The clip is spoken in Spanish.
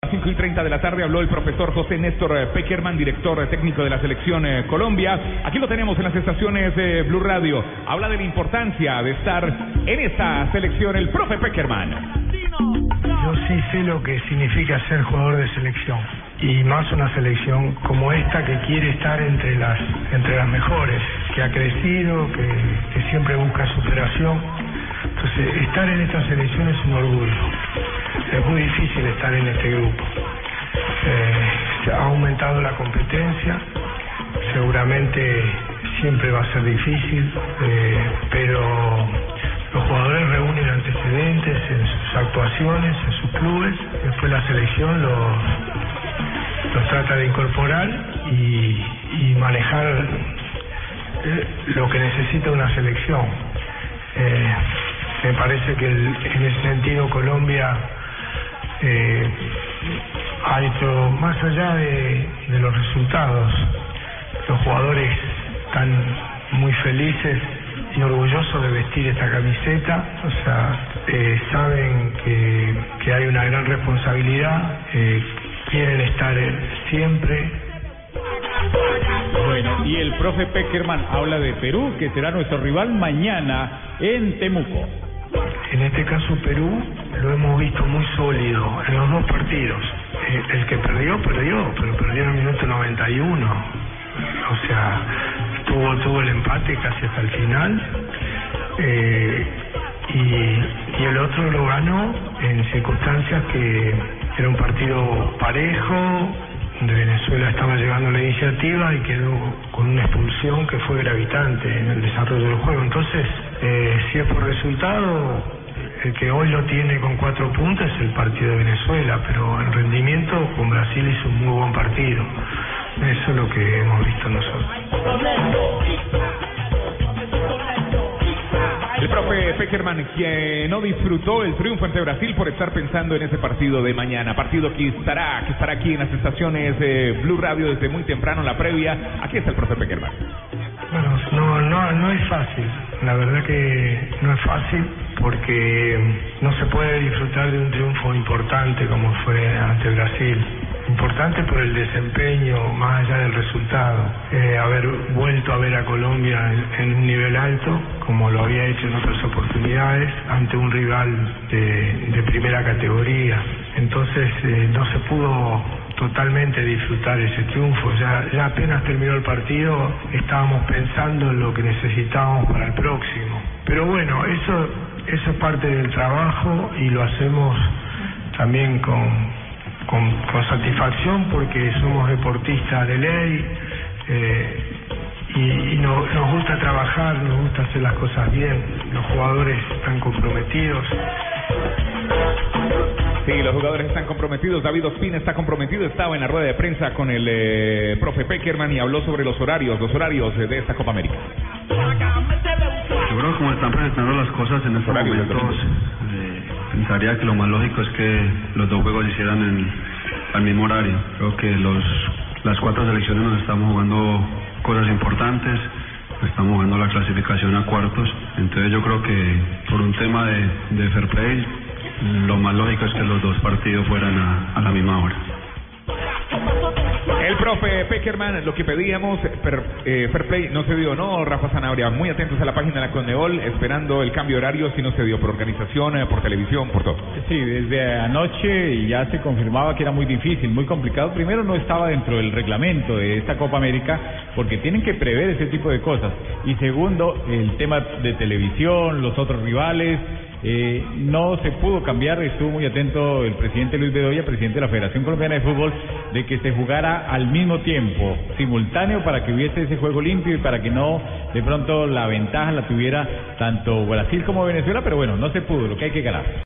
A las 5 y 30 de la tarde habló el profesor José Néstor eh, Peckerman, director eh, técnico de la selección eh, Colombia. Aquí lo tenemos en las estaciones de Blue Radio. Habla de la importancia de estar en esta selección, el profe Peckerman. Yo sí sé lo que significa ser jugador de selección y más una selección como esta que quiere estar entre las entre las mejores, que ha crecido, que, que siempre busca superación. Entonces, estar en esta selección es un orgullo. Es muy difícil estar en este grupo. Eh, ha aumentado la competencia, seguramente siempre va a ser difícil, eh, pero los jugadores reúnen antecedentes en sus actuaciones, en sus clubes, después la selección los, los trata de incorporar y, y manejar eh, lo que necesita una selección. Eh, me parece que el- en ese sentido Colombia eh, ha hecho, más allá de, los resultados, los jugadores están muy felices y orgullosos de vestir esta camiseta, o sea, eh, saben que, que hay una gran responsabilidad, eh, quieren estar eh, siempre, Bueno, y el profe Peckerman habla de Perú, que será nuestro rival mañana en Temuco. En este caso Perú lo hemos visto muy sólido en los dos partidos. Eh, el que perdió, perdió, pero perdió en el minuto 91. O sea, tuvo, tuvo el empate casi hasta el final. Eh, y, y el otro lo ganó en circunstancias que era un partido parejo, donde Venezuela estaba llevando la iniciativa y quedó con una expulsión que fue gravitante en el desarrollo del juego. Entonces, eh, si es por resultado, el que hoy lo tiene con cuatro puntos es el partido de Venezuela, pero en rendimiento con Brasil hizo un muy buen partido. Eso es lo que hemos visto nosotros. El profe Peckerman, que no disfrutó el triunfo ante Brasil por estar pensando en ese partido de mañana. Partido que estará, que estará aquí en las estaciones de Blue Radio desde muy temprano, la previa. Aquí está el profe Peckerman. Bueno, no, no, no es fácil. La verdad que no es fácil porque no se puede disfrutar de un triunfo importante como fue ante Brasil. Importante por el desempeño, más allá del resultado. Eh, haber vuelto a ver a Colombia en, un nivel alto, como lo había hecho en otras oportunidades, ante un rival de, primera categoría. Entonces eh, no se pudo totalmente disfrutar ese triunfo. Ya apenas terminó el partido, estábamos pensando en lo que necesitábamos para el próximo. Pero bueno, eso, eso es parte del trabajo y lo hacemos también con, con, con satisfacción porque somos deportistas de ley eh, y, y no- nos gusta trabajar, nos gusta hacer las cosas bien. Los jugadores están comprometidos. Sí, los jugadores están comprometidos. David Ospina está comprometido. Estaba en la rueda de prensa con el eh, profe Peckerman y habló sobre los horarios, los horarios eh, de esta Copa América. Yo creo que como están presentando las cosas en estos Horario momentos, eh, pensaría que lo más lógico es que los dos juegos se hicieran en, al mismo horario. Creo que los las cuatro selecciones nos estamos jugando cosas importantes, estamos jugando la clasificación a cuartos, entonces yo creo que por un tema de, de fair play, lo más lógico es que los dos partidos fueran a, a la misma hora. Profe Peckerman, lo que pedíamos, per- eh, Fair Play, no se dio, ¿no? Rafa Zanabria, muy atentos a la página de la Conmebol, esperando el cambio de horario, si no se dio por organización, eh, por televisión, por todo. Sí, desde anoche ya se confirmaba que era muy difícil, muy complicado. Primero no estaba dentro del reglamento de esta Copa América porque tienen que prever ese tipo de cosas. Y segundo, el tema de televisión, los otros rivales. Eh, no se pudo cambiar, estuvo muy atento el presidente Luis Bedoya, presidente de la Federación Colombiana de Fútbol, de que se jugara al mismo tiempo, simultáneo, para que hubiese ese juego limpio y para que no de pronto la ventaja la tuviera tanto Brasil como Venezuela, pero bueno, no se pudo, lo que hay que ganar.